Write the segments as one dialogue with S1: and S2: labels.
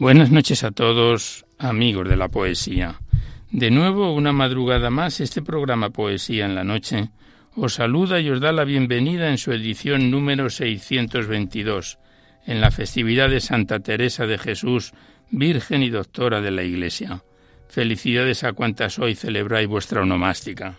S1: Buenas noches a todos, amigos de la poesía. De nuevo, una madrugada más, este programa Poesía en la Noche os saluda y os da la bienvenida en su edición número 622, en la festividad de Santa Teresa de Jesús, Virgen y Doctora de la Iglesia. Felicidades a cuantas hoy celebráis vuestra onomástica.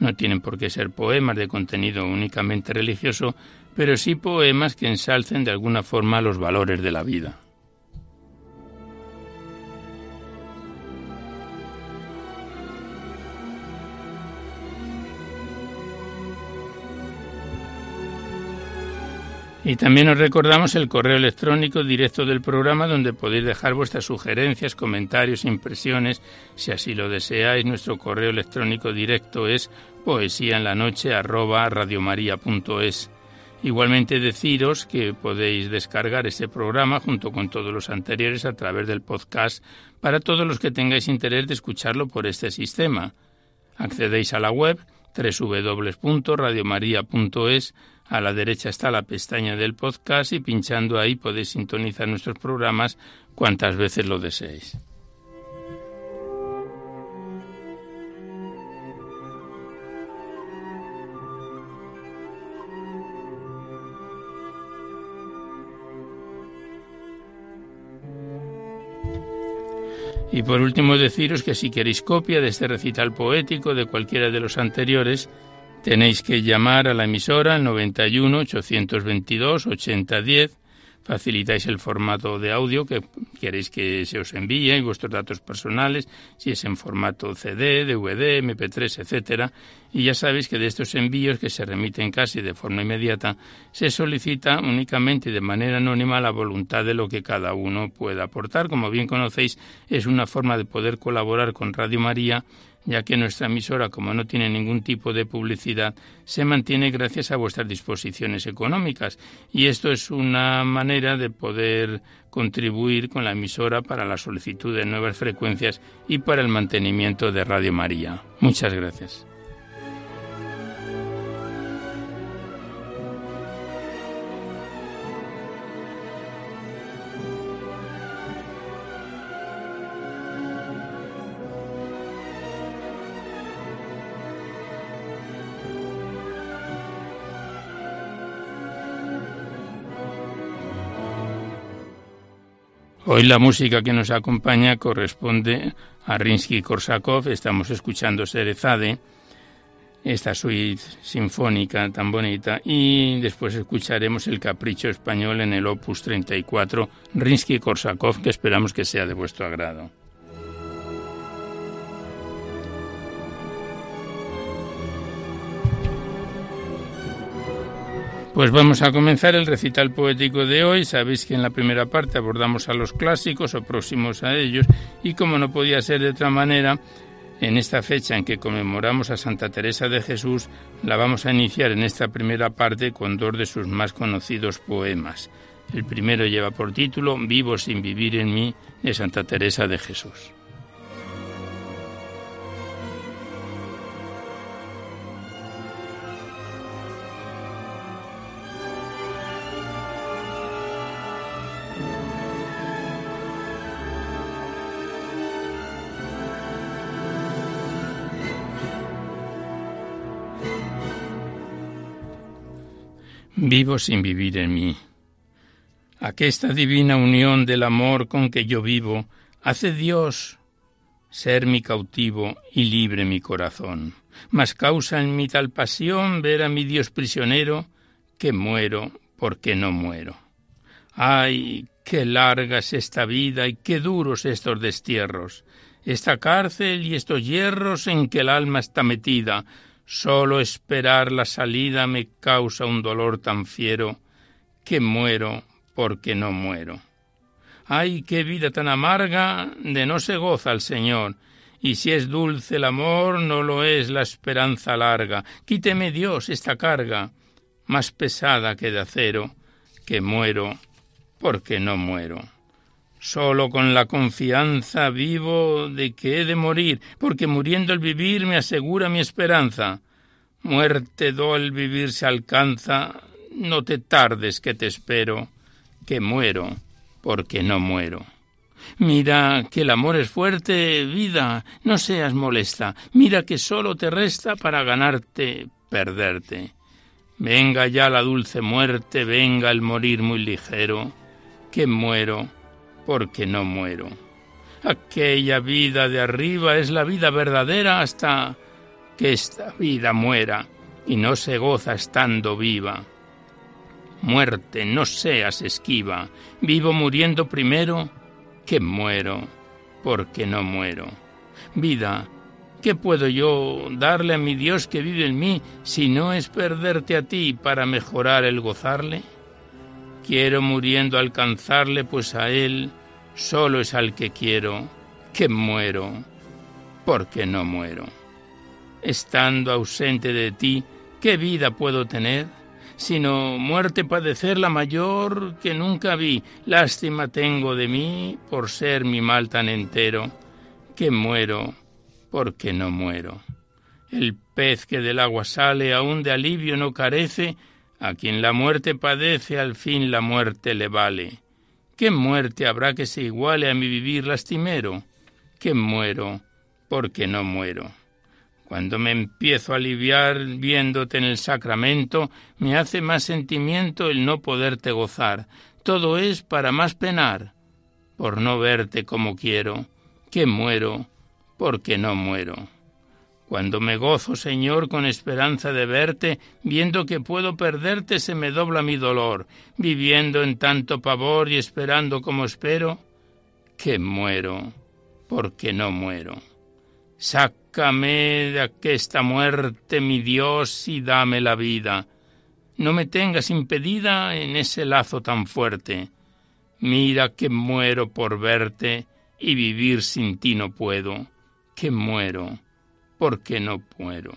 S1: No tienen por qué ser poemas de contenido únicamente religioso, pero sí poemas que ensalcen de alguna forma los valores de la vida. Y también os recordamos el correo electrónico directo del programa donde podéis dejar vuestras sugerencias, comentarios, impresiones, si así lo deseáis. Nuestro correo electrónico directo es poesía en la noche Igualmente deciros que podéis descargar este programa junto con todos los anteriores a través del podcast para todos los que tengáis interés de escucharlo por este sistema. Accedéis a la web www.radiomaria.es a la derecha está la pestaña del podcast y pinchando ahí podéis sintonizar nuestros programas cuantas veces lo deseéis. Y por último deciros que si queréis copia de este recital poético de cualquiera de los anteriores, Tenéis que llamar a la emisora al 91 822 8010 facilitáis el formato de audio que queréis que se os envíe y vuestros datos personales, si es en formato CD, DVD, MP3, etcétera, y ya sabéis que de estos envíos que se remiten casi de forma inmediata, se solicita únicamente de manera anónima la voluntad de lo que cada uno pueda aportar. Como bien conocéis, es una forma de poder colaborar con Radio María ya que nuestra emisora, como no tiene ningún tipo de publicidad, se mantiene gracias a vuestras disposiciones económicas. Y esto es una manera de poder contribuir con la emisora para la solicitud de nuevas frecuencias y para el mantenimiento de Radio María. Muchas gracias. Hoy la música que nos acompaña corresponde a Rinsky-Korsakov. Estamos escuchando Serezade, esta suite sinfónica tan bonita, y después escucharemos el Capricho Español en el Opus 34, Rinsky-Korsakov, que esperamos que sea de vuestro agrado. Pues vamos a comenzar el recital poético de hoy. Sabéis que en la primera parte abordamos a los clásicos o próximos a ellos y como no podía ser de otra manera, en esta fecha en que conmemoramos a Santa Teresa de Jesús, la vamos a iniciar en esta primera parte con dos de sus más conocidos poemas. El primero lleva por título Vivo sin vivir en mí de Santa Teresa de Jesús. Vivo sin vivir en mí. Aquesta divina unión del amor con que yo vivo hace Dios ser mi cautivo y libre mi corazón. Mas causa en mí tal pasión ver a mi Dios prisionero que muero porque no muero. Ay, qué larga es esta vida y qué duros estos destierros, esta cárcel y estos hierros en que el alma está metida, Solo esperar la salida me causa un dolor tan fiero que muero porque no muero. Ay, qué vida tan amarga de no se goza el Señor, y si es dulce el amor, no lo es la esperanza larga. Quíteme Dios esta carga, más pesada que de acero, que muero porque no muero. Solo con la confianza vivo de que he de morir, porque muriendo el vivir me asegura mi esperanza. Muerte do el vivir se alcanza, no te tardes que te espero, que muero, porque no muero. Mira que el amor es fuerte, vida, no seas molesta, mira que solo te resta para ganarte, perderte. Venga ya la dulce muerte, venga el morir muy ligero, que muero, porque no muero. Aquella vida de arriba es la vida verdadera hasta que esta vida muera y no se goza estando viva. Muerte, no seas esquiva, vivo muriendo primero que muero, porque no muero. Vida, ¿qué puedo yo darle a mi Dios que vive en mí si no es perderte a ti para mejorar el gozarle? Quiero muriendo alcanzarle, pues a Él solo es al que quiero, que muero, porque no muero. Estando ausente de ti, ¿qué vida puedo tener? Sino muerte padecer la mayor que nunca vi. Lástima tengo de mí por ser mi mal tan entero, que muero porque no muero. El pez que del agua sale aún de alivio no carece, a quien la muerte padece al fin la muerte le vale. ¿Qué muerte habrá que se iguale a mi vivir lastimero? Que muero porque no muero. Cuando me empiezo a aliviar viéndote en el sacramento, me hace más sentimiento el no poderte gozar. Todo es para más penar, por no verte como quiero, que muero, porque no muero. Cuando me gozo, Señor, con esperanza de verte, viendo que puedo perderte, se me dobla mi dolor, viviendo en tanto pavor y esperando como espero, que muero, porque no muero. Sácame de aquesta muerte, mi Dios, y dame la vida. No me tengas impedida en ese lazo tan fuerte. Mira que muero por verte y vivir sin ti no puedo, que muero porque no muero.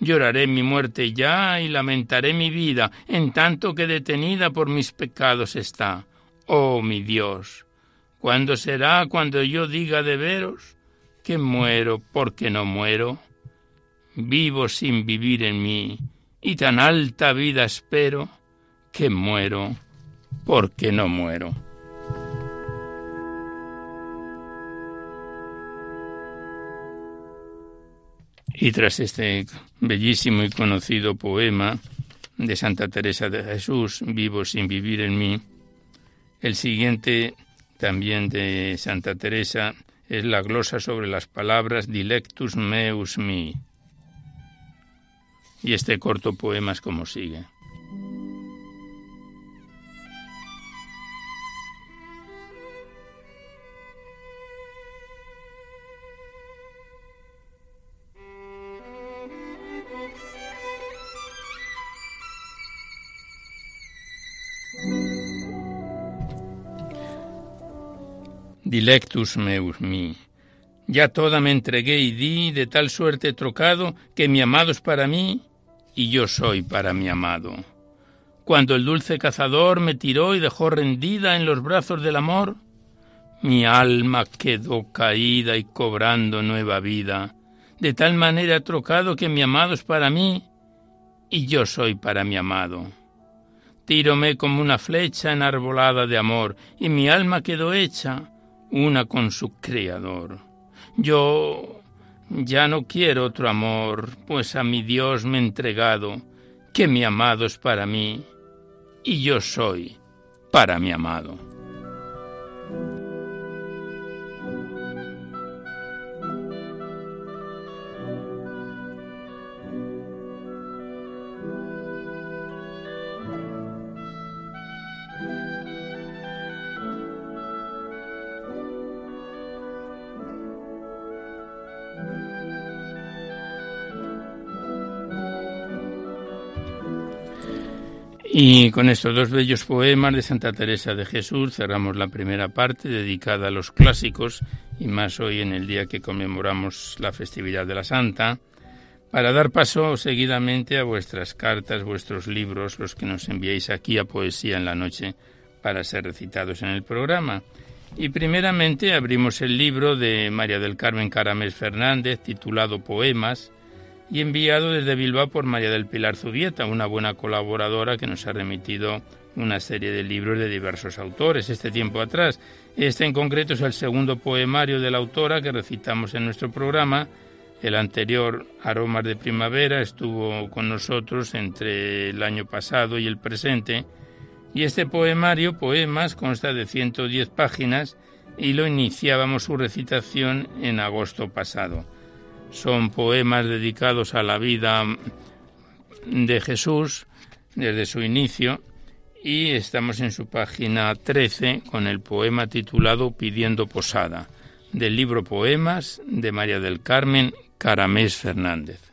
S1: Lloraré mi muerte ya y lamentaré mi vida, en tanto que detenida por mis pecados está. Oh mi Dios, ¿cuándo será cuando yo diga de veros que muero porque no muero? Vivo sin vivir en mí, y tan alta vida espero que muero porque no muero. Y tras este bellísimo y conocido poema de Santa Teresa de Jesús, Vivo sin vivir en mí, el siguiente también de Santa Teresa es la glosa sobre las palabras Dilectus meus mi. Y este corto poema es como sigue. Dilectus meus mi. Ya toda me entregué y di, de tal suerte trocado, que mi amado es para mí y yo soy para mi amado. Cuando el dulce cazador me tiró y dejó rendida en los brazos del amor, mi alma quedó caída y cobrando nueva vida, de tal manera trocado que mi amado es para mí y yo soy para mi amado. Tírome como una flecha enarbolada de amor, y mi alma quedó hecha una con su Creador. Yo ya no quiero otro amor, pues a mi Dios me he entregado, que mi amado es para mí, y yo soy para mi amado. Y con estos dos bellos poemas de Santa Teresa de Jesús cerramos la primera parte dedicada a los clásicos y más hoy en el día que conmemoramos la festividad de la Santa, para dar paso seguidamente a vuestras cartas, vuestros libros, los que nos enviáis aquí a Poesía en la Noche para ser recitados en el programa. Y primeramente abrimos el libro de María del Carmen Caramés Fernández titulado Poemas, y enviado desde Bilbao por María del Pilar Zubieta, una buena colaboradora que nos ha remitido una serie de libros de diversos autores este tiempo atrás. Este en concreto es el segundo poemario de la autora que recitamos en nuestro programa. El anterior, Aromas de Primavera, estuvo con nosotros entre el año pasado y el presente. Y este poemario, Poemas, consta de 110 páginas y lo iniciábamos su recitación en agosto pasado. Son poemas dedicados a la vida de Jesús desde su inicio y estamos en su página 13 con el poema titulado Pidiendo Posada, del libro Poemas de María del Carmen Caramés Fernández.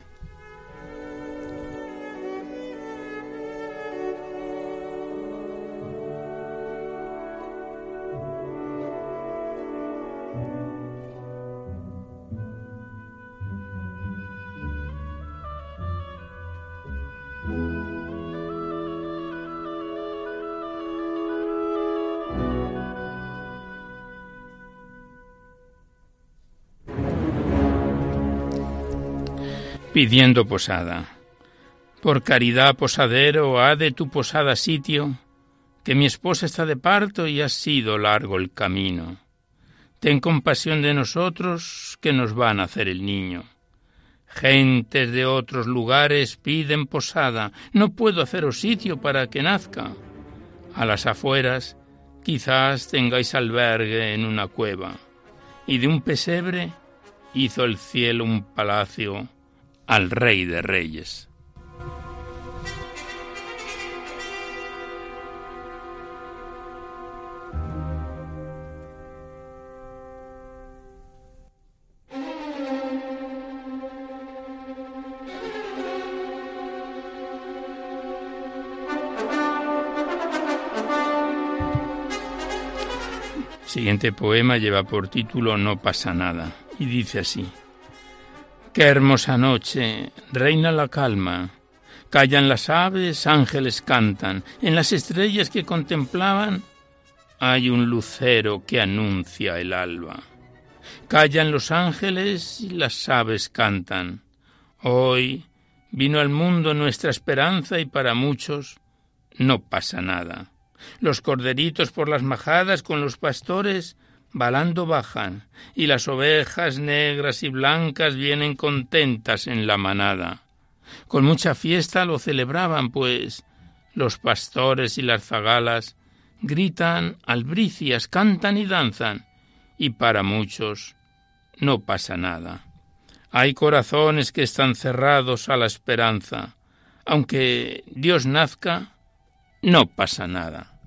S1: Pidiendo posada. Por caridad, posadero, ha de tu posada sitio, que mi esposa está de parto y ha sido largo el camino. Ten compasión de nosotros, que nos va a nacer el niño. Gentes de otros lugares piden posada, no puedo haceros sitio para que nazca. A las afueras quizás tengáis albergue en una cueva, y de un pesebre hizo el cielo un palacio al Rey de Reyes. Siguiente poema lleva por título No pasa nada y dice así. Qué hermosa noche, reina la calma. Callan las aves, ángeles cantan. En las estrellas que contemplaban hay un lucero que anuncia el alba. Callan los ángeles y las aves cantan. Hoy vino al mundo nuestra esperanza y para muchos no pasa nada. Los corderitos por las majadas con los pastores balando bajan, y las ovejas negras y blancas vienen contentas en la manada. Con mucha fiesta lo celebraban, pues los pastores y las zagalas gritan albricias, cantan y danzan, y para muchos no pasa nada. Hay corazones que están cerrados a la esperanza. Aunque Dios nazca, no pasa nada.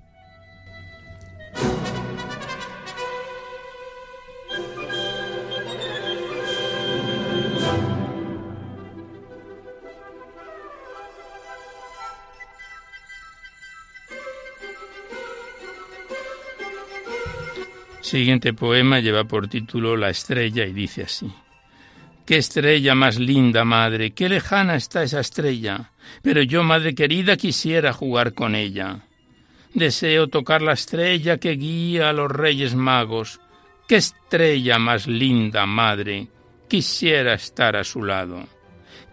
S1: Siguiente poema lleva por título La estrella y dice así. Qué estrella más linda, madre, qué lejana está esa estrella. Pero yo, madre querida, quisiera jugar con ella. Deseo tocar la estrella que guía a los reyes magos. Qué estrella más linda, madre, quisiera estar a su lado.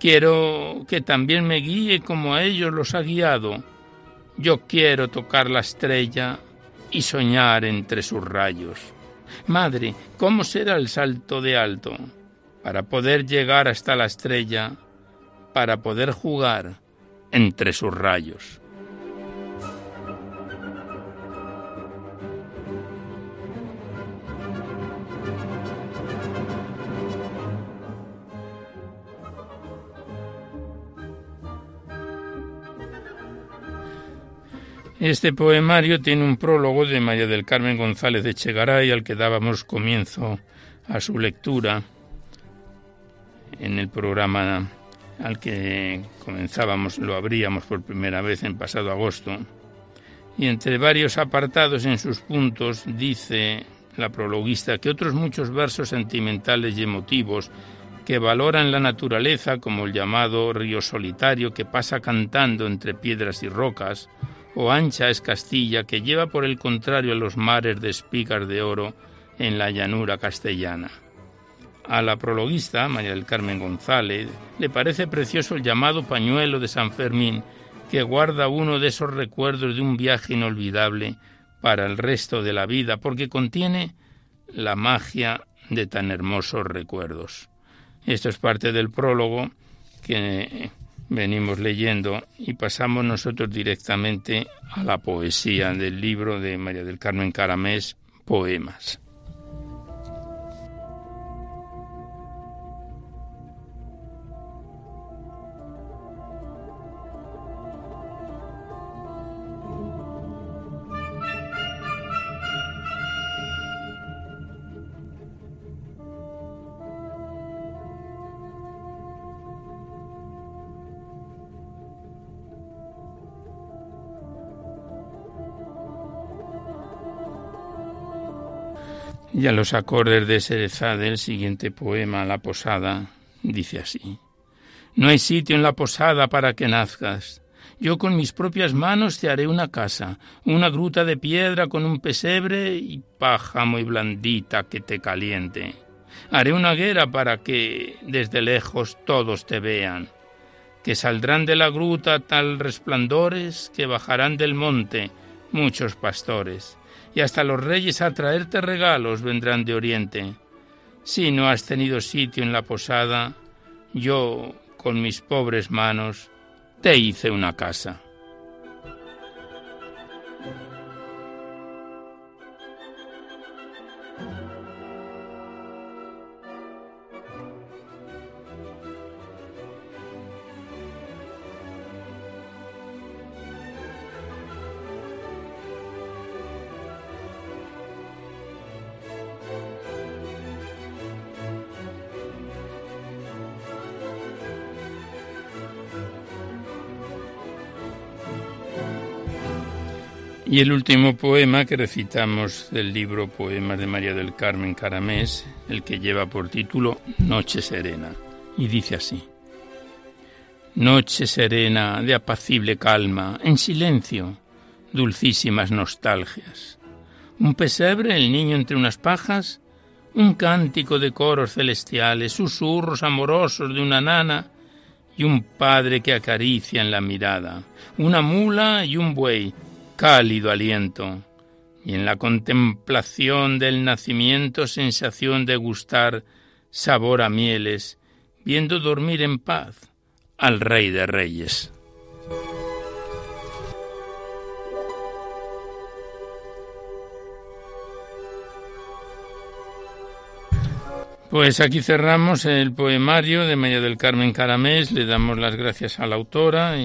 S1: Quiero que también me guíe como a ellos los ha guiado. Yo quiero tocar la estrella y soñar entre sus rayos. Madre, ¿cómo será el salto de alto? Para poder llegar hasta la estrella, para poder jugar entre sus rayos. Este poemario tiene un prólogo de María del Carmen González de Chegaray al que dábamos comienzo a su lectura en el programa al que comenzábamos, lo abríamos por primera vez en pasado agosto. Y entre varios apartados en sus puntos dice la prologuista que otros muchos versos sentimentales y emotivos que valoran la naturaleza como el llamado río solitario que pasa cantando entre piedras y rocas, o ancha es Castilla, que lleva por el contrario a los mares de espigas de oro en la llanura castellana. A la prologuista, María del Carmen González, le parece precioso el llamado pañuelo de San Fermín, que guarda uno de esos recuerdos de un viaje inolvidable para el resto de la vida, porque contiene la magia de tan hermosos recuerdos. Esto es parte del prólogo que venimos leyendo y pasamos nosotros directamente a la poesía del libro de María del Carmen Caramés, Poemas. Y a los acordes de Serezade, el siguiente poema, La Posada, dice así. No hay sitio en la posada para que nazcas. Yo con mis propias manos te haré una casa, una gruta de piedra con un pesebre y paja muy blandita que te caliente. Haré una hoguera para que desde lejos todos te vean, que saldrán de la gruta tal resplandores que bajarán del monte muchos pastores y hasta los reyes a traerte regalos vendrán de oriente. Si no has tenido sitio en la posada, yo, con mis pobres manos, te hice una casa. Y el último poema que recitamos del libro Poemas de María del Carmen Caramés, el que lleva por título Noche Serena. y dice así. Noche serena de apacible calma, en silencio, dulcísimas nostalgias. Un pesebre, el niño entre unas pajas, un cántico de coros celestiales, susurros amorosos de una nana y un padre que acaricia en la mirada, una mula y un buey, cálido aliento, y en la contemplación del nacimiento sensación de gustar sabor a mieles, viendo dormir en paz al Rey de Reyes. Pues aquí cerramos el poemario de María del Carmen Caramés. Le damos las gracias a la autora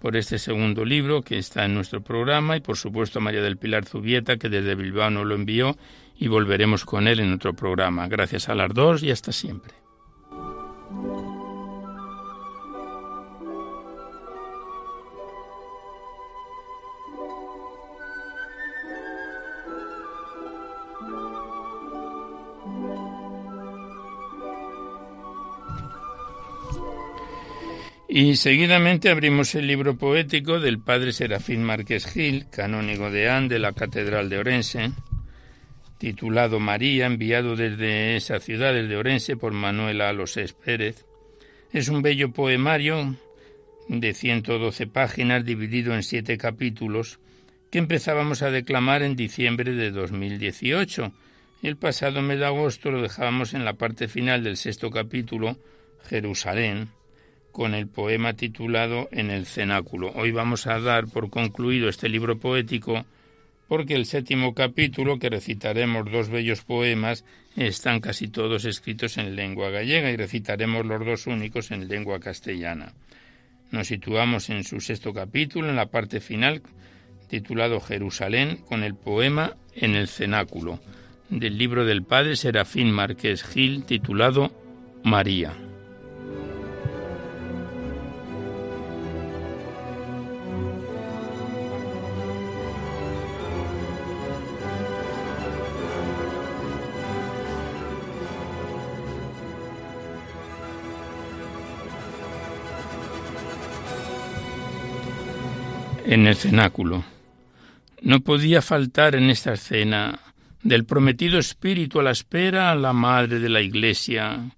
S1: por este segundo libro que está en nuestro programa y por supuesto a María del Pilar Zubieta que desde Bilbao nos lo envió y volveremos con él en otro programa. Gracias a las dos y hasta siempre. Y seguidamente abrimos el libro poético del padre Serafín Márquez Gil, canónigo de An de la Catedral de Orense, titulado María, enviado desde esa ciudad, desde Orense, por Manuela Alosés Pérez. Es un bello poemario de 112 páginas, dividido en siete capítulos, que empezábamos a declamar en diciembre de 2018. El pasado mes de agosto lo dejábamos en la parte final del sexto capítulo, Jerusalén, con el poema titulado En el cenáculo. Hoy vamos a dar por concluido este libro poético porque el séptimo capítulo, que recitaremos dos bellos poemas, están casi todos escritos en lengua gallega y recitaremos los dos únicos en lengua castellana. Nos situamos en su sexto capítulo, en la parte final, titulado Jerusalén, con el poema En el cenáculo, del libro del padre Serafín Márquez Gil, titulado María. En el cenáculo. No podía faltar en esta escena del prometido espíritu a la espera la madre de la Iglesia,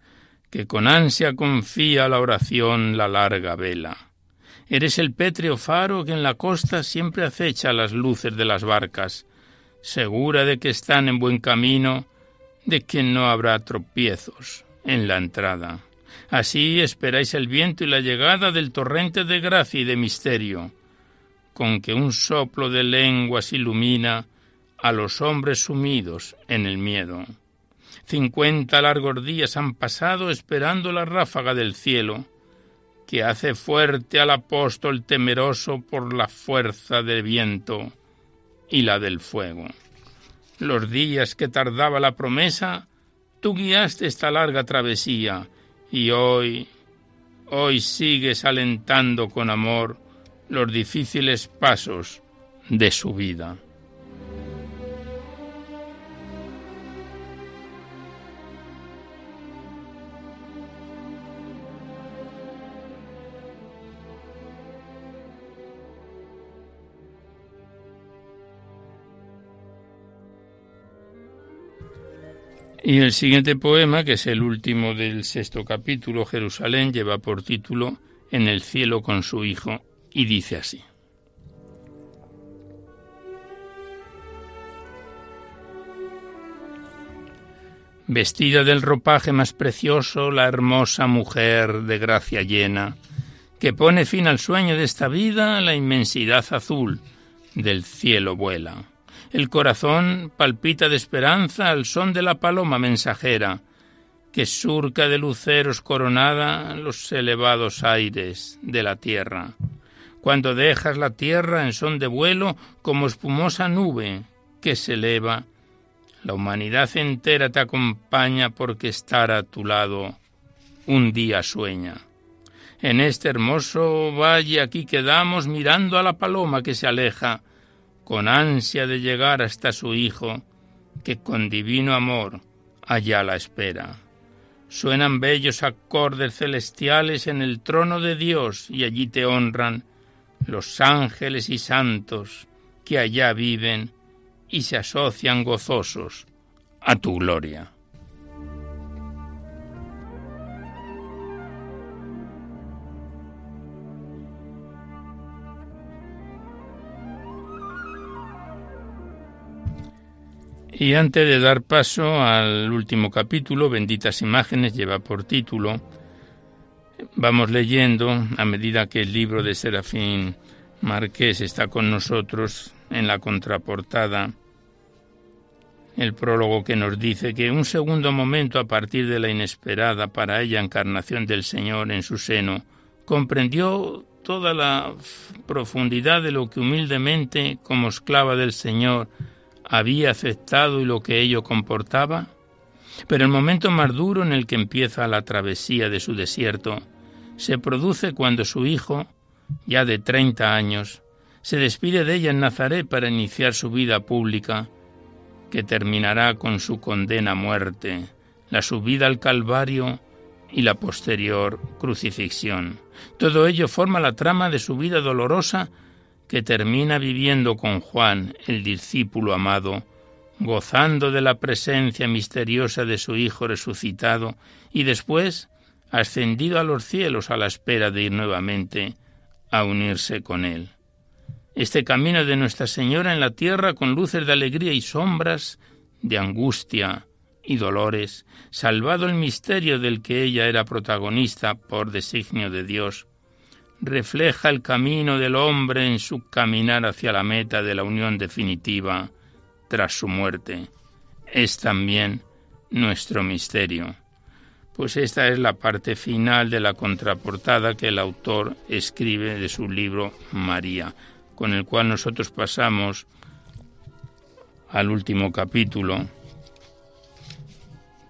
S1: que con ansia confía a la oración la larga vela. Eres el pétreo faro que en la costa siempre acecha las luces de las barcas, segura de que están en buen camino, de que no habrá tropiezos en la entrada. Así esperáis el viento y la llegada del torrente de gracia y de misterio, con que un soplo de lenguas ilumina a los hombres sumidos en el miedo. Cincuenta largos días han pasado esperando la ráfaga del cielo, que hace fuerte al apóstol temeroso por la fuerza del viento y la del fuego. Los días que tardaba la promesa, tú guiaste esta larga travesía, y hoy, hoy sigues alentando con amor los difíciles pasos de su vida. Y el siguiente poema, que es el último del sexto capítulo, Jerusalén, lleva por título En el cielo con su Hijo y dice así. Vestida del ropaje más precioso, la hermosa mujer de gracia llena, que pone fin al sueño de esta vida, la inmensidad azul del cielo vuela. El corazón palpita de esperanza al son de la paloma mensajera, que surca de luceros coronada los elevados aires de la tierra cuando dejas la tierra en son de vuelo como espumosa nube que se eleva. La humanidad entera te acompaña porque estar a tu lado un día sueña. En este hermoso valle aquí quedamos mirando a la paloma que se aleja, con ansia de llegar hasta su hijo, que con divino amor allá la espera. Suenan bellos acordes celestiales en el trono de Dios y allí te honran los ángeles y santos que allá viven y se asocian gozosos a tu gloria. Y antes de dar paso al último capítulo, Benditas Imágenes lleva por título, vamos leyendo a medida que el libro de Serafín Marqués está con nosotros en la contraportada, el prólogo que nos dice que un segundo momento a partir de la inesperada para ella encarnación del Señor en su seno, comprendió toda la profundidad de lo que humildemente, como esclava del Señor, había aceptado y lo que ello comportaba? Pero el momento más duro en el que empieza la travesía de su desierto se produce cuando su hijo, ya de treinta años, se despide de ella en Nazaret para iniciar su vida pública, que terminará con su condena a muerte, la subida al Calvario y la posterior crucifixión. Todo ello forma la trama de su vida dolorosa que termina viviendo con Juan, el discípulo amado, gozando de la presencia misteriosa de su Hijo resucitado y después ascendido a los cielos a la espera de ir nuevamente a unirse con Él. Este camino de Nuestra Señora en la tierra con luces de alegría y sombras, de angustia y dolores, salvado el misterio del que ella era protagonista por designio de Dios, refleja el camino del hombre en su caminar hacia la meta de la unión definitiva tras su muerte. Es también nuestro misterio. Pues esta es la parte final de la contraportada que el autor escribe de su libro María, con el cual nosotros pasamos al último capítulo,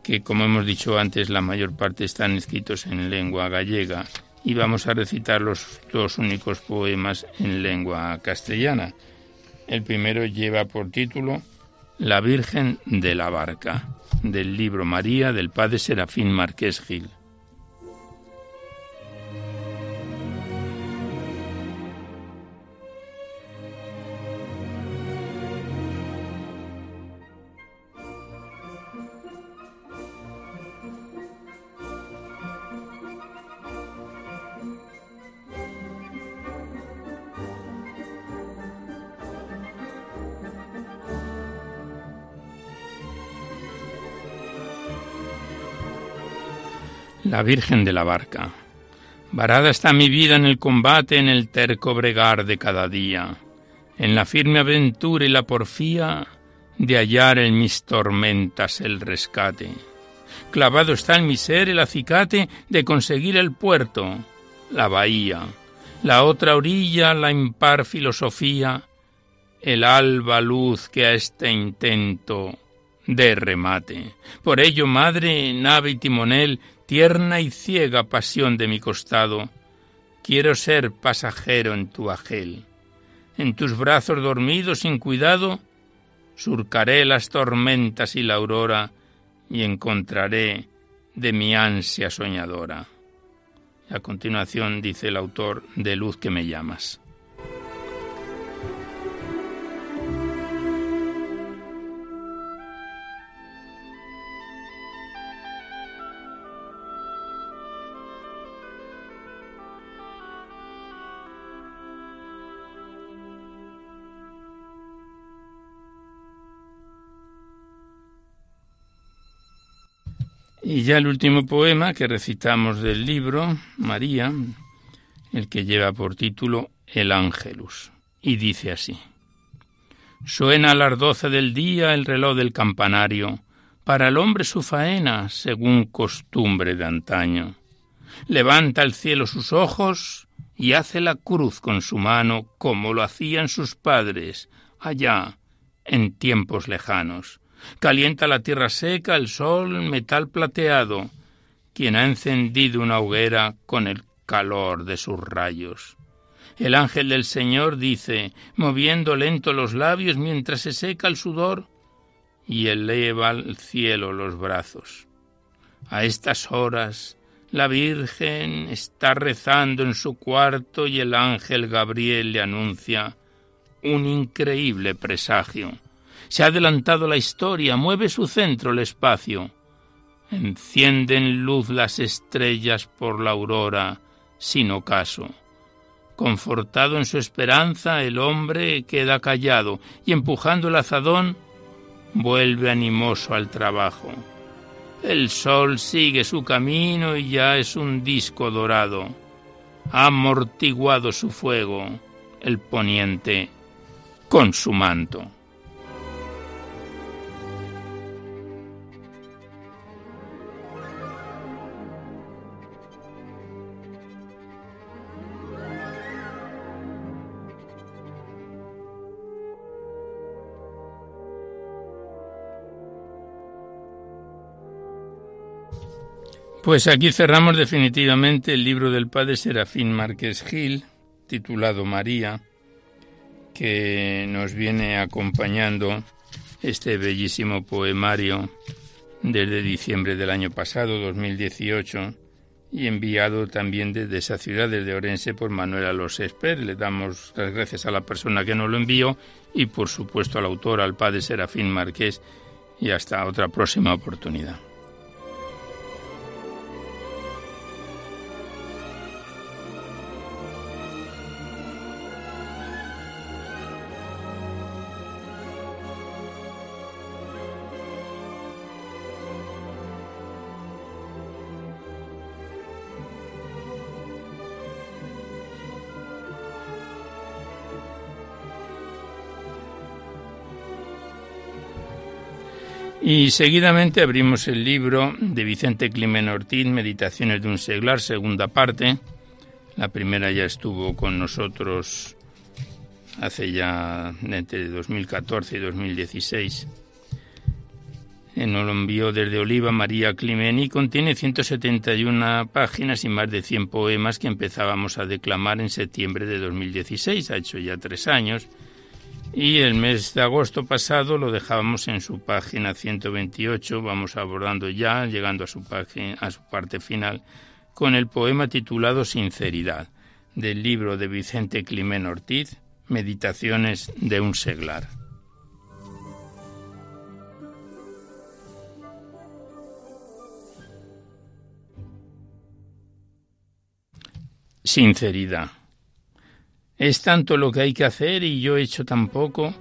S1: que como hemos dicho antes, la mayor parte están escritos en lengua gallega y vamos a recitar los dos únicos poemas en lengua castellana. El primero lleva por título La Virgen de la Barca, del libro María del padre Serafín Marqués Gil. La Virgen de la Barca. Varada está mi vida en el combate, en el terco bregar de cada día, en la firme aventura y la porfía de hallar en mis tormentas el rescate. Clavado está en mi ser el acicate de conseguir el puerto, la bahía, la otra orilla, la impar filosofía, el alba luz que a este intento de remate. Por ello, madre, nave y timonel, tierna y ciega pasión de mi costado, quiero ser pasajero en tu ajel. En tus brazos dormidos sin cuidado, surcaré las tormentas y la aurora y encontraré de mi ansia soñadora. a continuación dice el autor de Luz que me llamas. Y ya el último poema que recitamos del libro, María, el que lleva por título El Ángelus, y dice así. Suena a las doce del día el reloj del campanario, para el hombre su faena, según costumbre de antaño. Levanta al cielo sus ojos y hace la cruz con su mano, como lo hacían sus padres, allá, en tiempos lejanos Calienta la tierra seca el sol metal plateado, quien ha encendido una hoguera con el calor de sus rayos. El ángel del Señor dice, moviendo lento los labios mientras se seca el sudor, y eleva al cielo los brazos. A estas horas la Virgen está rezando en su cuarto y el ángel Gabriel le anuncia un increíble presagio. Se ha adelantado la historia, mueve su centro el espacio. Encienden luz las estrellas por la aurora, sin ocaso. Confortado en su esperanza, el hombre queda callado y empujando el azadón, vuelve animoso al trabajo. El sol sigue su camino y ya es un disco dorado. Ha amortiguado su fuego el poniente con su manto. Pues aquí cerramos definitivamente el libro del padre Serafín Márquez Gil, titulado María, que nos viene acompañando este bellísimo poemario desde diciembre del año pasado, 2018, y enviado también desde esa ciudad, desde Orense, por Manuel Alos Esper. Le damos las gracias a la persona que nos lo envió y, por supuesto, al autor, al padre Serafín Márquez, y hasta otra próxima oportunidad. Y seguidamente abrimos el libro de Vicente Climen Ortiz, Meditaciones de un seglar, segunda parte. La primera ya estuvo con nosotros hace ya entre 2014 y 2016. Nos lo envió desde Oliva María Climen y contiene 171 páginas y más de 100 poemas que empezábamos a declamar en septiembre de 2016. Ha hecho ya tres años y el mes de agosto pasado lo dejábamos en su página 128, vamos abordando ya, llegando a su, página, a su parte final, con el poema titulado Sinceridad, del libro de Vicente Climén Ortiz, Meditaciones de un seglar. Sinceridad. Es tanto lo que hay que hacer y yo he hecho tan poco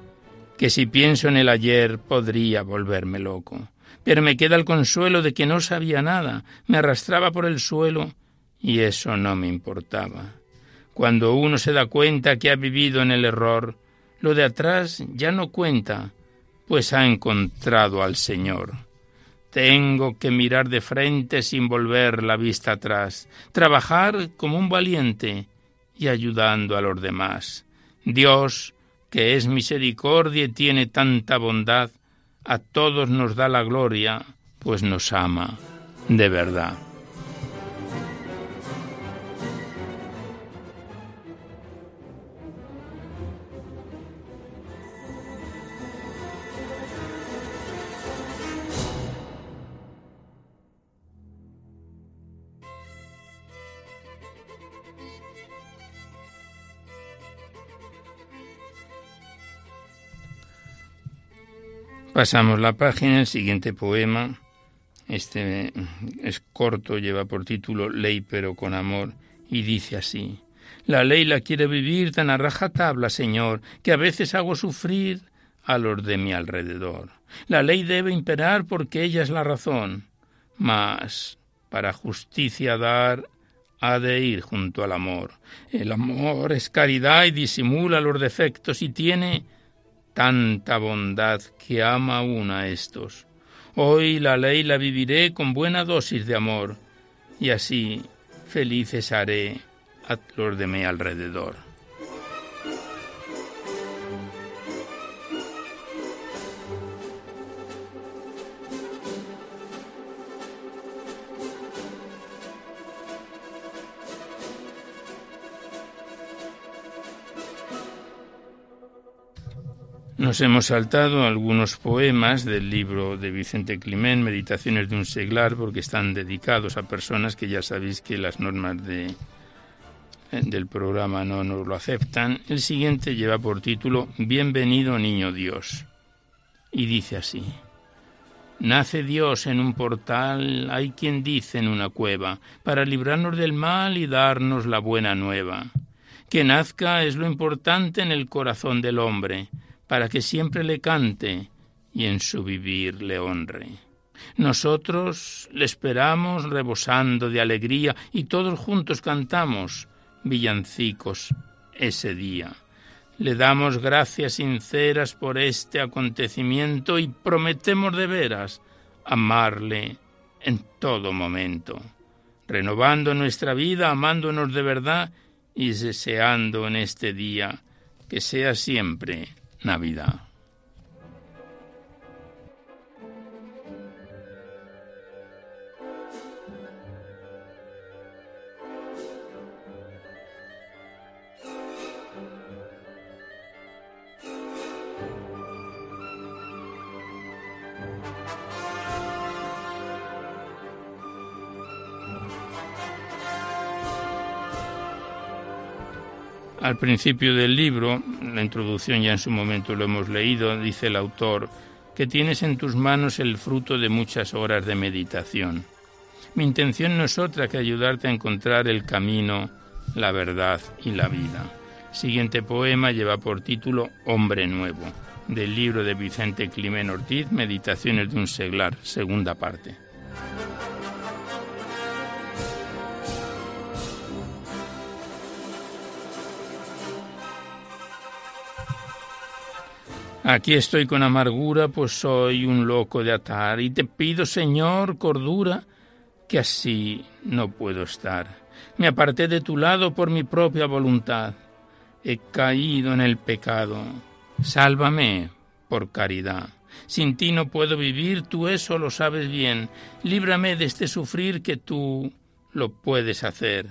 S1: que si pienso en el ayer podría volverme loco. Pero me queda el consuelo de que no sabía nada, me arrastraba por el suelo y eso no me importaba. Cuando uno se da cuenta que ha vivido en el error, lo de atrás ya no cuenta, pues ha encontrado al Señor. Tengo que mirar de frente sin volver la vista atrás, trabajar como un valiente, y ayudando a los demás. Dios, que es misericordia y tiene tanta bondad, a todos nos da la gloria, pues nos ama de verdad. Pasamos la página, el siguiente poema. Este es corto, lleva por título Ley pero con amor y dice así. La ley la quiere vivir tan a rajatabla, Señor, que a veces hago sufrir a los de mi alrededor. La ley debe imperar porque ella es la razón, mas para justicia dar ha de ir junto al amor. El amor es caridad y disimula los defectos y tiene tanta bondad que ama una a estos. Hoy la ley la viviré con buena dosis de amor, y así felices haré a los de mi alrededor. Nos hemos saltado algunos poemas del libro de Vicente Climén, Meditaciones de un seglar, porque están dedicados a personas que ya sabéis que las normas de, del programa no nos lo aceptan. El siguiente lleva por título Bienvenido Niño Dios. Y dice así. Nace Dios en un portal, hay quien dice en una cueva, para librarnos del mal y darnos la buena nueva. Que nazca es lo importante en el corazón del hombre, para que siempre le cante y en su vivir le honre. Nosotros le esperamos rebosando de alegría y todos juntos cantamos villancicos ese día. Le damos gracias sinceras por este acontecimiento y prometemos de veras amarle en todo momento, renovando nuestra vida, amándonos de verdad y deseando en este día que sea siempre Navidad. Principio del libro, la introducción ya en su momento lo hemos leído, dice el autor, que tienes en tus manos el fruto de muchas horas de meditación. Mi intención no es otra que ayudarte a encontrar el camino, la verdad y la vida. siguiente poema lleva por título Hombre Nuevo, del libro de Vicente Climen Ortiz, Meditaciones de un seglar, segunda parte. Aquí estoy con amargura, pues soy un loco de atar, y te pido, Señor, cordura, que así no puedo estar. Me aparté de tu lado por mi propia voluntad. He caído en el pecado. Sálvame por caridad. Sin ti no puedo vivir, tú eso lo sabes bien. Líbrame de este sufrir que tú lo puedes hacer.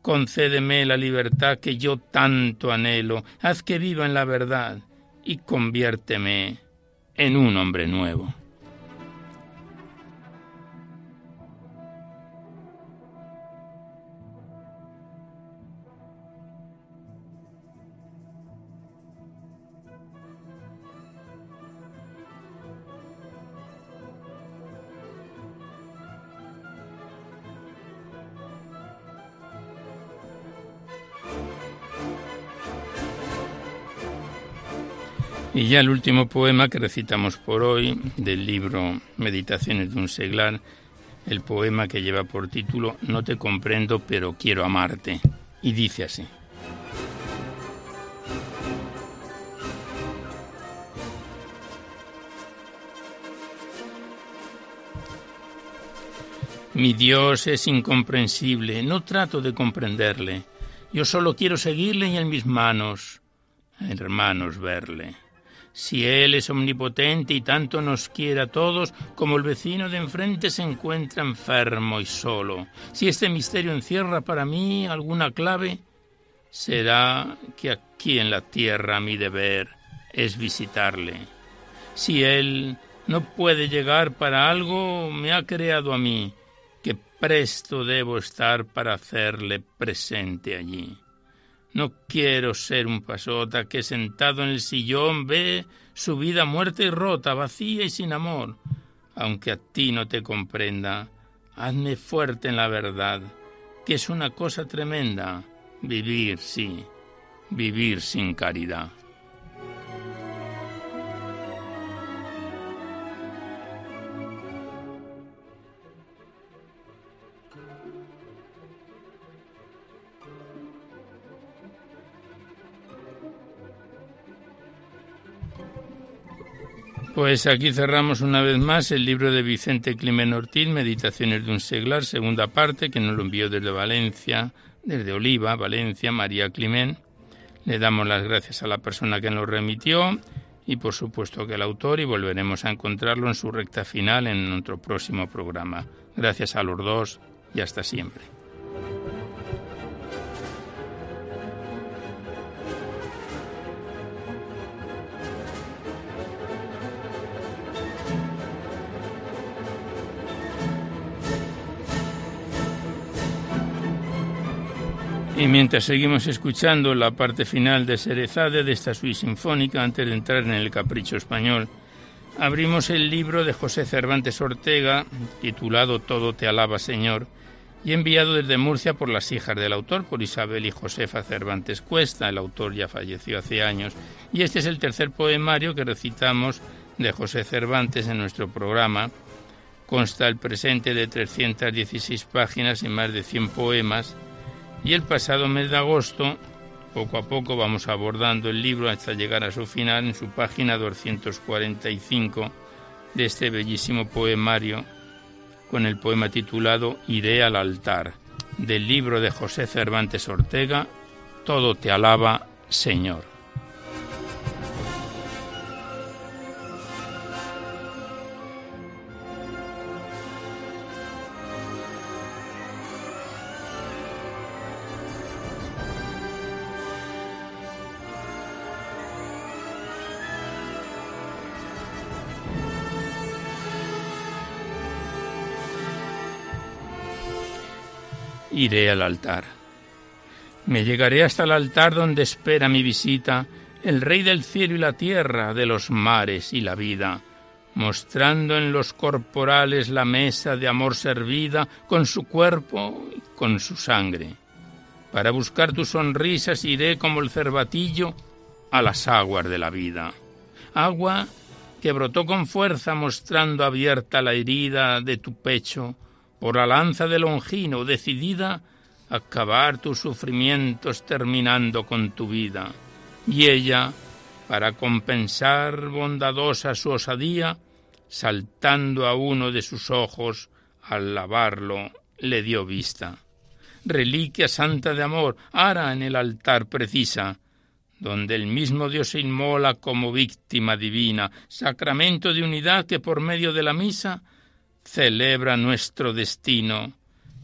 S1: Concédeme la libertad que yo tanto anhelo. Haz que viva en la verdad y conviérteme en un hombre nuevo. Y ya el último poema que recitamos por hoy del libro Meditaciones de un seglar, el poema que lleva por título No te comprendo pero quiero amarte. Y dice así. Mi Dios es incomprensible, no trato de comprenderle. Yo solo quiero seguirle y en mis manos, hermanos, verle. Si Él es omnipotente y tanto nos quiere a todos, como el vecino de enfrente se encuentra enfermo y solo, si este misterio encierra para mí alguna clave, será que aquí en la tierra mi deber es visitarle. Si Él no puede llegar para algo, me ha creado a mí, que presto debo estar para hacerle presente allí. No quiero ser un pasota que sentado en el sillón ve su vida muerta y rota, vacía y sin amor. Aunque a ti no te comprenda, hazme fuerte en la verdad, que es una cosa tremenda. Vivir, sí, vivir sin caridad. Pues aquí cerramos una vez más el libro de Vicente Climen Ortiz, Meditaciones de un seglar, segunda parte, que nos lo envió desde Valencia, desde Oliva, Valencia, María Climen. Le damos las gracias a la persona que nos remitió y por supuesto que al autor y volveremos a encontrarlo en su recta final en nuestro próximo programa. Gracias a los dos y hasta siempre. Y mientras seguimos escuchando la parte final de Serezade de esta suite sinfónica, antes de entrar en el capricho español, abrimos el libro de José Cervantes Ortega, titulado Todo te alaba, Señor, y enviado desde Murcia por las hijas del autor, por Isabel y Josefa Cervantes Cuesta. El autor ya falleció hace años. Y este es el tercer poemario que recitamos de José Cervantes en nuestro programa. Consta el presente de 316 páginas y más de 100 poemas y el pasado mes de agosto, poco a poco vamos abordando el libro hasta llegar a su final en su página 245 de este bellísimo poemario con el poema titulado Iré al altar, del libro de José Cervantes Ortega, Todo te alaba, Señor. Iré al altar. Me llegaré hasta el altar donde espera mi visita el Rey del cielo y la tierra, de los mares y la vida, mostrando en los corporales la mesa de amor servida con su cuerpo y con su sangre. Para buscar tus sonrisas iré como el cervatillo a las aguas de la vida. Agua que brotó con fuerza mostrando abierta la herida de tu pecho, por la lanza de Longino, decidida a acabar tus sufrimientos terminando con tu vida. Y ella, para compensar bondadosa su osadía, saltando a uno de sus ojos, al lavarlo, le dio vista. Reliquia santa de amor, ara en el altar precisa, donde el mismo Dios se inmola como víctima divina, sacramento de unidad que por medio de la misa celebra nuestro destino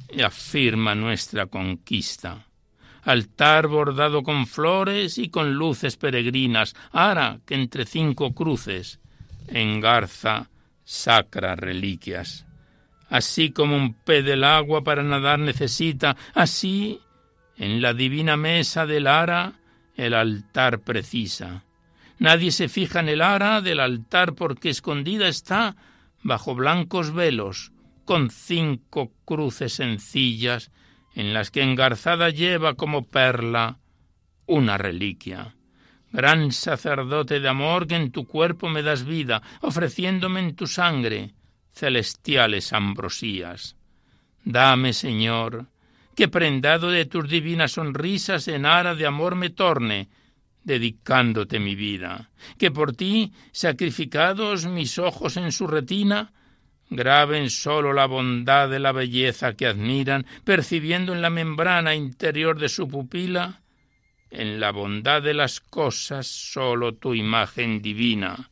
S1: y afirma nuestra conquista. Altar bordado con flores y con luces peregrinas, ara que entre cinco cruces engarza sacras reliquias. Así como un pez del agua para nadar necesita, así en la divina mesa del ara el altar precisa. Nadie se fija en el ara del altar porque escondida está bajo blancos velos, con cinco cruces sencillas, en las que engarzada lleva como perla una reliquia. Gran sacerdote de amor que en tu cuerpo me das vida, ofreciéndome en tu sangre celestiales ambrosías. Dame, Señor, que prendado de tus divinas sonrisas en ara de amor me torne, dedicándote mi vida, que por ti, sacrificados mis ojos en su retina, graben sólo la bondad de la belleza que admiran, percibiendo en la membrana interior de su pupila, en la bondad de las cosas sólo tu imagen divina,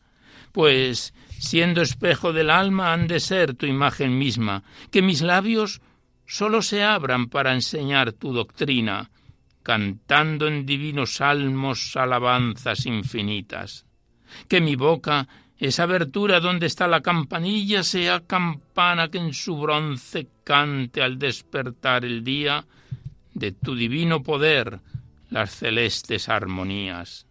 S1: pues, siendo espejo del alma, han de ser tu imagen misma, que mis labios sólo se abran para enseñar tu doctrina, cantando en divinos salmos alabanzas infinitas. Que mi boca, esa abertura donde está la campanilla, sea campana que en su bronce cante al despertar el día de tu divino poder las celestes armonías.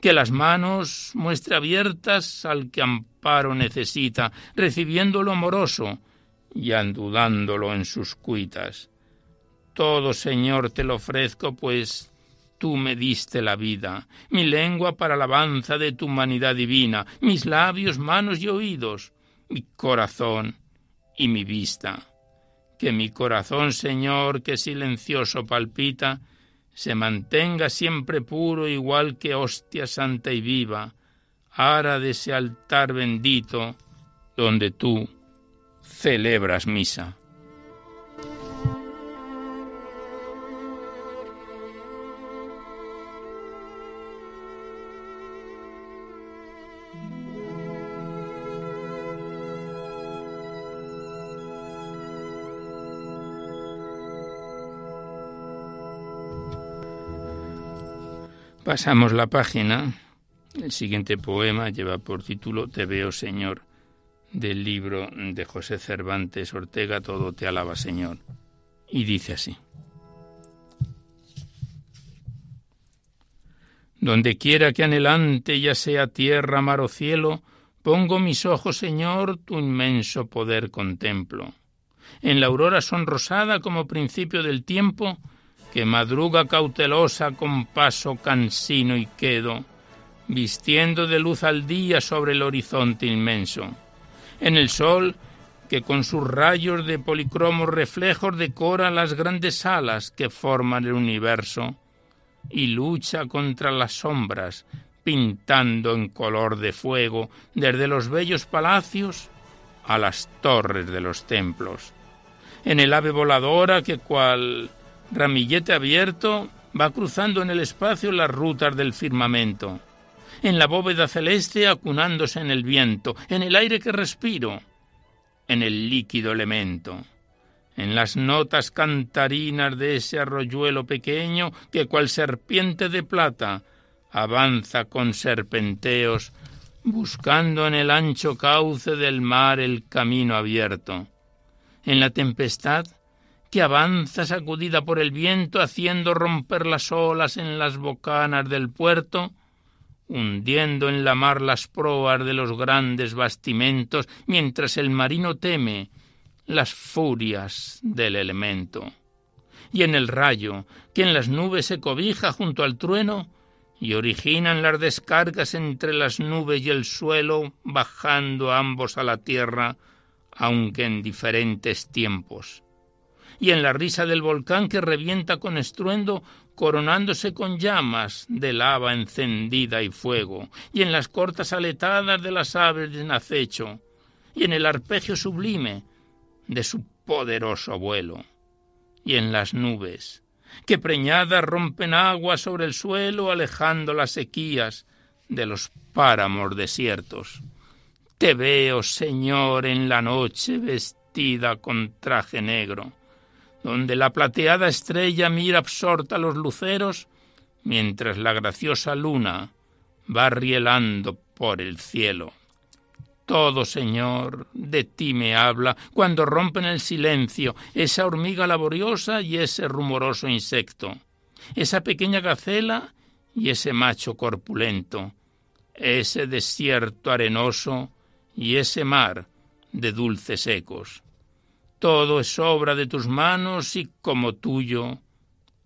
S1: Que las manos muestre abiertas al que amparo necesita, recibiéndolo amoroso y andudándolo en sus cuitas todo, Señor, te lo ofrezco, pues tú me diste la vida, mi lengua para alabanza de tu humanidad divina, mis labios, manos y oídos, mi corazón y mi vista. Que mi corazón, Señor, que silencioso palpita, se mantenga siempre puro igual que hostia santa y viva, ara de ese altar bendito donde tú celebras misa. Pasamos la página. El siguiente poema lleva por título Te veo, Señor, del libro de José Cervantes Ortega, Todo te alaba, Señor. Y dice así. Donde quiera que anhelante, ya sea tierra, mar o cielo, pongo mis ojos, Señor, tu inmenso poder contemplo. En la aurora sonrosada como principio del tiempo, que madruga cautelosa con paso cansino y quedo, vistiendo de luz al día sobre el horizonte inmenso. En el sol, que con sus rayos de policromos reflejos decora las grandes alas que forman el universo y lucha contra las sombras, pintando en color de fuego desde los bellos palacios a las torres de los templos. En el ave voladora que cual ramillete abierto va cruzando en el espacio las rutas del firmamento. En la bóveda celeste acunándose en el viento, en el aire que respiro, en el líquido elemento, en las notas cantarinas de ese arroyuelo pequeño que cual serpiente de plata avanza con serpenteos, buscando en el ancho cauce del mar el camino abierto, en la tempestad que avanza sacudida por el viento haciendo romper las olas en las bocanas del puerto, hundiendo en la mar las proas de los grandes bastimentos, mientras el marino teme las furias del elemento. Y en el rayo, que en las nubes se cobija junto al trueno, y originan las descargas entre las nubes y el suelo, bajando ambos a la tierra, aunque en diferentes tiempos. Y en la risa del volcán que revienta con estruendo, coronándose con llamas de lava encendida y fuego, y en las cortas aletadas de las aves en acecho, y en el arpegio sublime de su poderoso vuelo, y en las nubes, que preñadas rompen agua sobre el suelo, alejando las sequías de los páramos desiertos. Te veo, Señor, en la noche vestida con traje negro, donde la plateada estrella mira absorta los luceros, mientras la graciosa luna va rielando por el cielo. Todo, Señor, de ti me habla cuando rompen el silencio esa hormiga laboriosa y ese rumoroso insecto, esa pequeña gacela y ese macho corpulento, ese desierto arenoso y ese mar de dulces ecos. Todo es obra de tus manos y como tuyo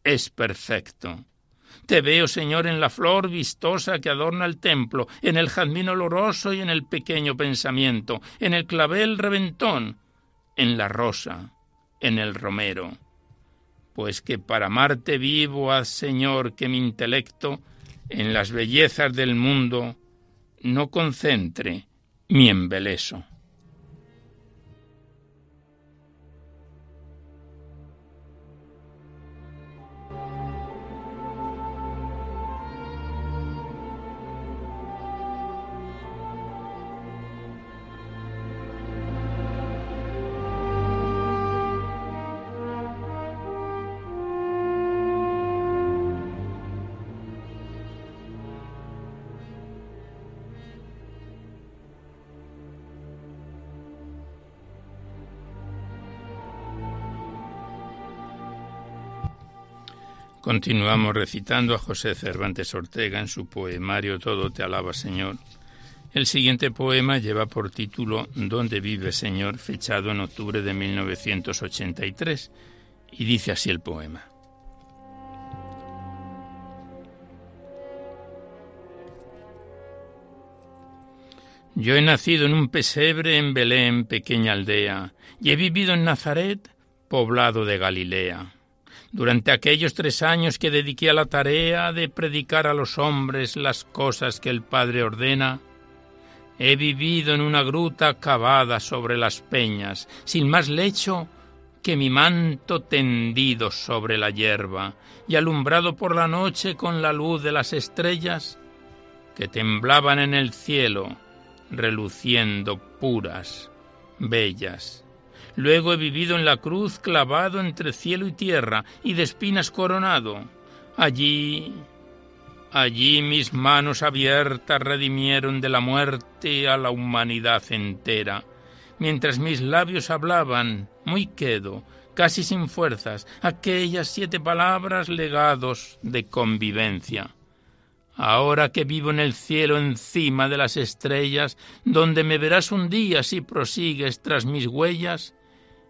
S1: es perfecto. Te veo, Señor, en la flor vistosa que adorna el templo, en el jazmín oloroso y en el pequeño pensamiento, en el clavel reventón, en la rosa, en el romero. Pues que para amarte vivo haz, Señor, que mi intelecto en las bellezas del mundo no concentre mi embeleso. Continuamos recitando a José Cervantes Ortega en su poemario Todo te alaba, Señor. El siguiente poema lleva por título ¿Dónde vive, Señor?, fechado en octubre de 1983, y dice así el poema. Yo he nacido en un pesebre en Belén, pequeña aldea, y he vivido en Nazaret, poblado de Galilea. Durante aquellos tres años que dediqué a la tarea de predicar a los hombres las cosas que el Padre ordena, he vivido en una gruta cavada sobre las peñas, sin más lecho que mi manto tendido sobre la hierba y alumbrado por la noche con la luz de las estrellas que temblaban en el cielo, reluciendo puras, bellas Luego he vivido en la cruz clavado entre cielo y tierra y de espinas coronado. Allí, allí mis manos abiertas redimieron de la muerte a la humanidad entera, mientras mis labios hablaban, muy quedo, casi sin fuerzas, aquellas siete palabras legados de convivencia. Ahora que vivo en el cielo encima de las estrellas, donde me verás un día si prosigues tras mis huellas,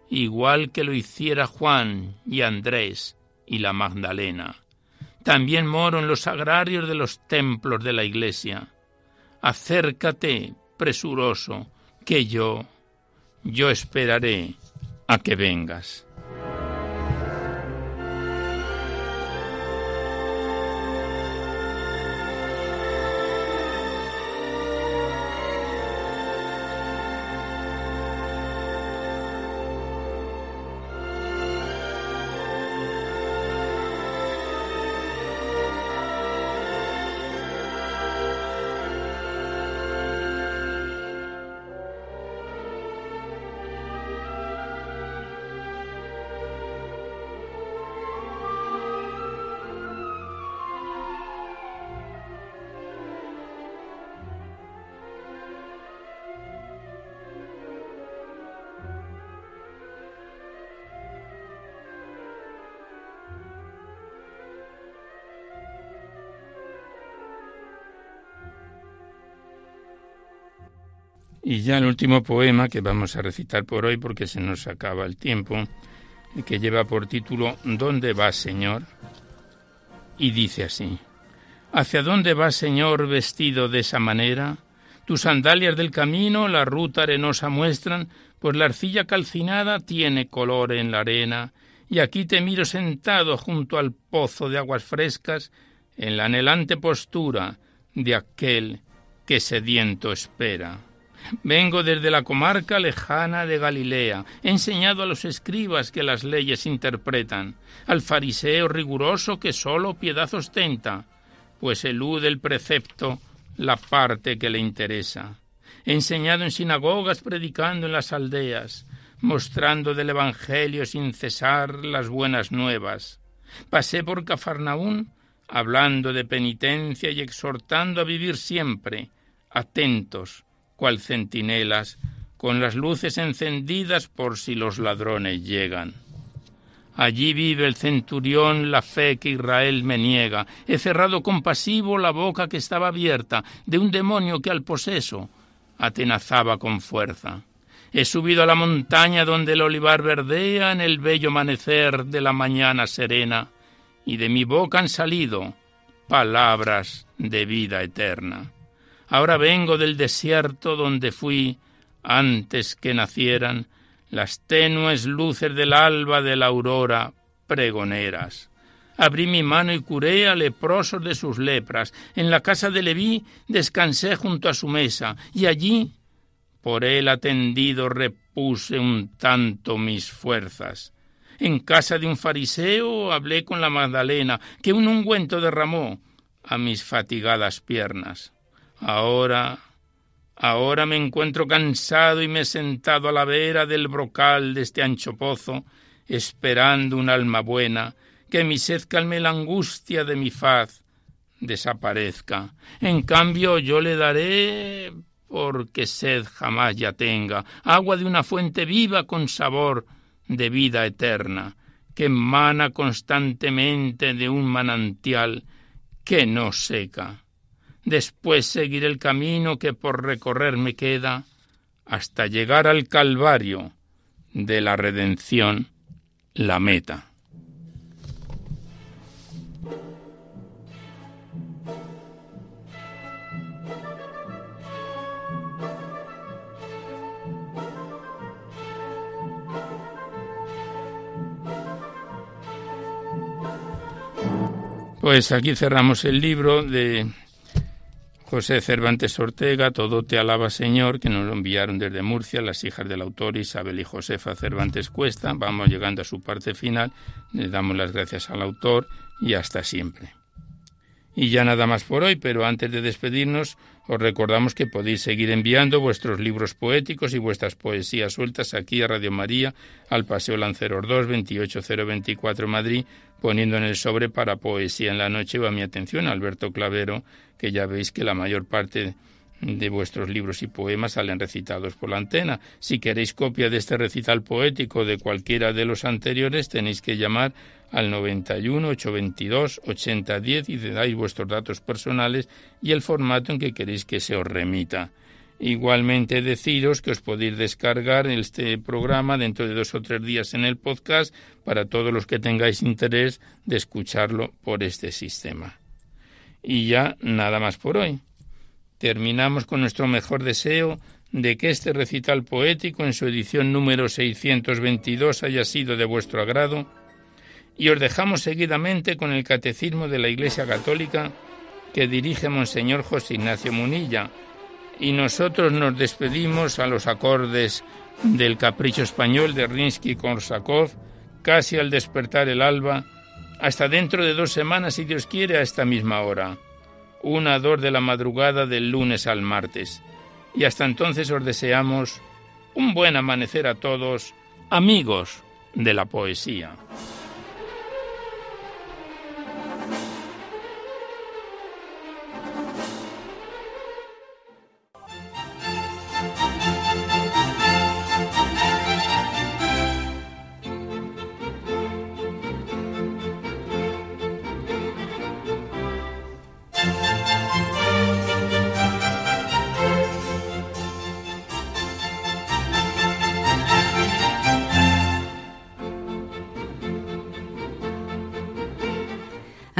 S1: igual que lo hiciera Juan y Andrés y la Magdalena. También moro en los agrarios de los templos de la iglesia. Acércate, presuroso, que yo, yo esperaré a que vengas. Ya el último poema que vamos a recitar por hoy porque se nos acaba el tiempo, que lleva por título ¿Dónde vas, Señor? Y dice así, ¿Hacia dónde vas, Señor, vestido de esa manera? Tus sandalias del camino la ruta arenosa muestran, pues la arcilla calcinada tiene color en la arena, y aquí te miro sentado junto al pozo de aguas frescas, en la anhelante postura de aquel que sediento espera. Vengo desde la comarca lejana de Galilea. He enseñado a los escribas que las leyes interpretan, al fariseo riguroso que sólo piedad ostenta, pues elude el precepto la parte que le interesa. He enseñado en sinagogas predicando en las aldeas, mostrando del Evangelio sin cesar las buenas nuevas. Pasé por Cafarnaún hablando de penitencia y exhortando a vivir siempre, atentos, cual centinelas, con las luces encendidas por si los ladrones llegan. Allí vive el centurión la fe que Israel me niega. He cerrado compasivo la boca que estaba abierta de un demonio que al poseso atenazaba con fuerza. He subido a la montaña donde el olivar verdea en el bello amanecer de la mañana serena, y de mi boca han salido palabras de vida eterna. Ahora vengo del desierto donde fui antes que nacieran las tenues luces del alba de la aurora pregoneras. Abrí mi mano y curé a leprosos de sus lepras. En la casa de Leví descansé junto a su mesa, y allí, por él atendido, repuse un tanto mis fuerzas. En casa de un fariseo hablé con la Magdalena, que un ungüento derramó a mis fatigadas piernas. Ahora, ahora me encuentro cansado y me he sentado a la vera del brocal de este ancho pozo, esperando un alma buena, que mi sed calme la angustia de mi faz desaparezca. En cambio yo le daré, porque sed jamás ya tenga, agua de una fuente viva con sabor de vida eterna, que emana constantemente de un manantial que no seca. Después seguiré el camino que por recorrer me queda hasta llegar al Calvario de la redención, la meta. Pues aquí cerramos el libro de José Cervantes Ortega, Todo te alaba Señor, que nos lo enviaron desde Murcia, las hijas del autor Isabel y Josefa Cervantes Cuesta. Vamos llegando a su parte final, le damos las gracias al autor y hasta siempre. Y ya nada más por hoy, pero antes de despedirnos, os recordamos que podéis seguir enviando vuestros libros poéticos y vuestras poesías sueltas aquí a Radio María, al Paseo Lanceros 2, 28024 Madrid, poniendo en el sobre para Poesía en la Noche. Va mi atención Alberto Clavero, que ya veis que la mayor parte de vuestros libros y poemas salen recitados por la antena. Si queréis copia de este recital poético de cualquiera de los anteriores, tenéis que llamar al 91 822 8010 y dais vuestros datos personales y el formato en que queréis que se os remita. Igualmente deciros que os podéis descargar este programa dentro de dos o tres días en el podcast para todos los que tengáis interés de escucharlo por este sistema. Y ya nada más por hoy. Terminamos con nuestro mejor deseo de que este recital poético en su edición número 622 haya sido de vuestro agrado y os dejamos seguidamente con el Catecismo de la Iglesia Católica que dirige Monseñor José Ignacio Munilla y nosotros nos despedimos a los acordes del capricho español de Rinsky-Korsakov casi al despertar el alba hasta dentro de dos semanas si Dios quiere a esta misma hora una dor de la madrugada del lunes al martes. Y hasta entonces os deseamos un buen amanecer a todos, amigos de la poesía.